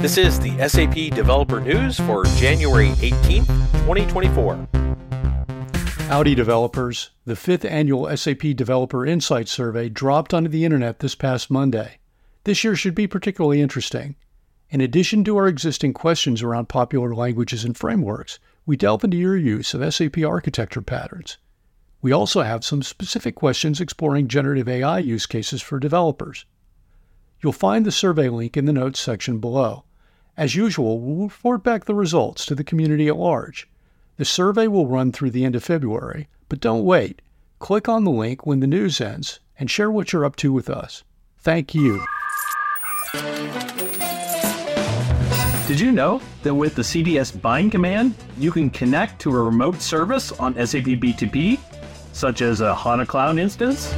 This is the SAP Developer News for January 18th, 2024. Howdy developers. The fifth annual SAP Developer Insight Survey dropped onto the internet this past Monday. This year should be particularly interesting. In addition to our existing questions around popular languages and frameworks, we delve into your use of SAP architecture patterns. We also have some specific questions exploring generative AI use cases for developers. You'll find the survey link in the notes section below. As usual, we'll report back the results to the community at large. The survey will run through the end of February, but don't wait. Click on the link when the news ends and share what you're up to with us. Thank you. Did you know that with the CDS bind command, you can connect to a remote service on SAP BTP, such as a HANA Cloud instance?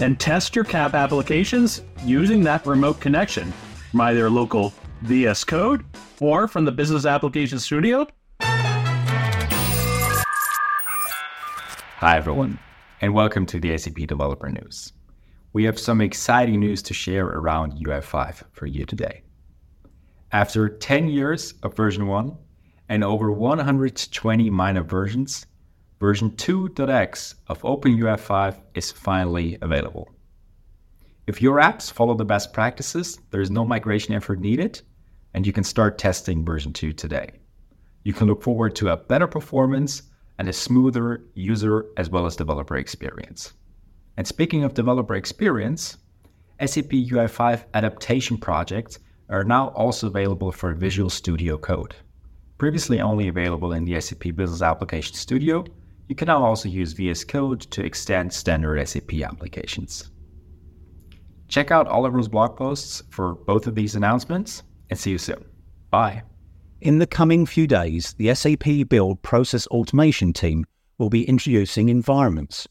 And test your CAP applications using that remote connection from either local VS Code or from the Business Application Studio. Hi, everyone, and welcome to the SAP Developer News. We have some exciting news to share around UI5 for you today. After 10 years of version 1 and over 120 minor versions, version 2.x of OpenUI5 is finally available. If your apps follow the best practices, there is no migration effort needed, and you can start testing version 2 today. You can look forward to a better performance and a smoother user as well as developer experience. And speaking of developer experience, SAP UI5 adaptation projects are now also available for Visual Studio Code. Previously only available in the SAP Business Application Studio, you can now also use VS Code to extend standard SAP applications. Check out Oliver's blog posts for both of these announcements and see you soon. Bye. In the coming few days, the SAP Build Process Automation team will be introducing environments,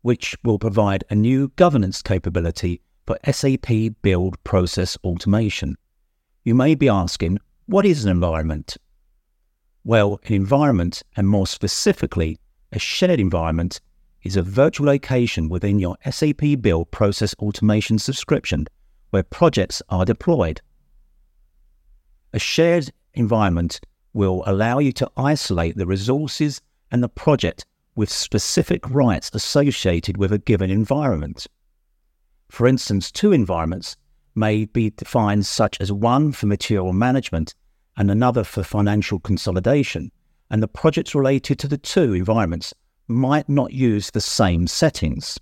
which will provide a new governance capability for SAP Build Process Automation. You may be asking, what is an environment? Well, an environment, and more specifically, a shared environment is a virtual location within your SAP Build Process Automation subscription where projects are deployed. A shared environment will allow you to isolate the resources and the project with specific rights associated with a given environment. For instance, two environments may be defined such as one for material management and another for financial consolidation and the projects related to the two environments might not use the same settings.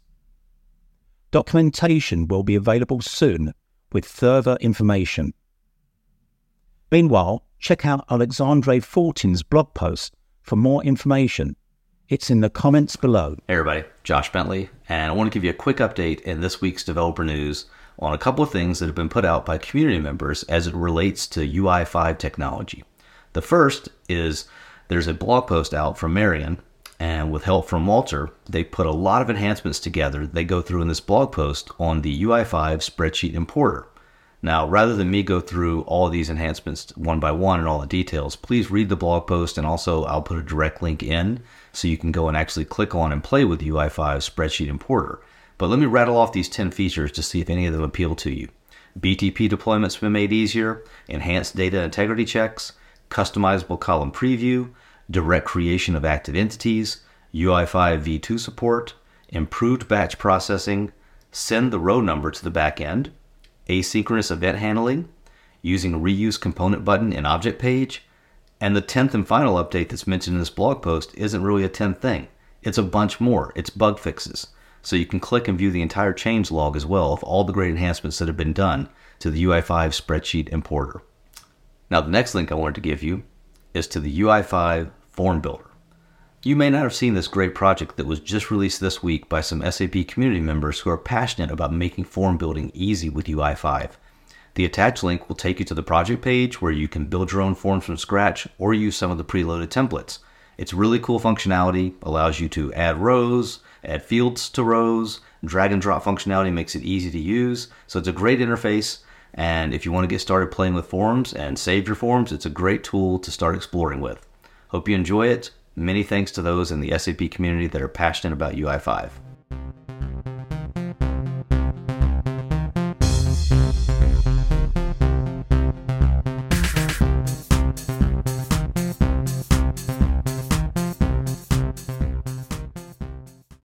Documentation will be available soon with further information. Meanwhile, check out Alexandre Fortin's blog post for more information. It's in the comments below. Hey everybody, Josh Bentley, and I want to give you a quick update in this week's developer news on a couple of things that have been put out by community members as it relates to UI5 technology. The first is there's a blog post out from Marian, and with help from Walter, they put a lot of enhancements together they go through in this blog post on the UI5 spreadsheet importer. Now, rather than me go through all these enhancements one by one and all the details, please read the blog post and also I'll put a direct link in so you can go and actually click on and play with UI5 spreadsheet importer. But let me rattle off these 10 features to see if any of them appeal to you. BTP deployments have been made easier, enhanced data integrity checks, customizable column preview, direct creation of active entities, UI5 v2 support, improved batch processing, send the row number to the backend, asynchronous event handling, using reuse component button in object page, and the 10th and final update that's mentioned in this blog post isn't really a 10th thing. It's a bunch more. It's bug fixes. So you can click and view the entire change log as well of all the great enhancements that have been done to the UI5 spreadsheet importer. Now, the next link I wanted to give you is to the UI5 Form Builder. You may not have seen this great project that was just released this week by some SAP community members who are passionate about making form building easy with UI5. The attached link will take you to the project page where you can build your own forms from scratch or use some of the preloaded templates. It's really cool functionality, allows you to add rows, add fields to rows, drag and drop functionality makes it easy to use. So it's a great interface and if you want to get started playing with forms and save your forms, it's a great tool to start exploring with. Hope you enjoy it, Many thanks to those in the SAP community that are passionate about UI5.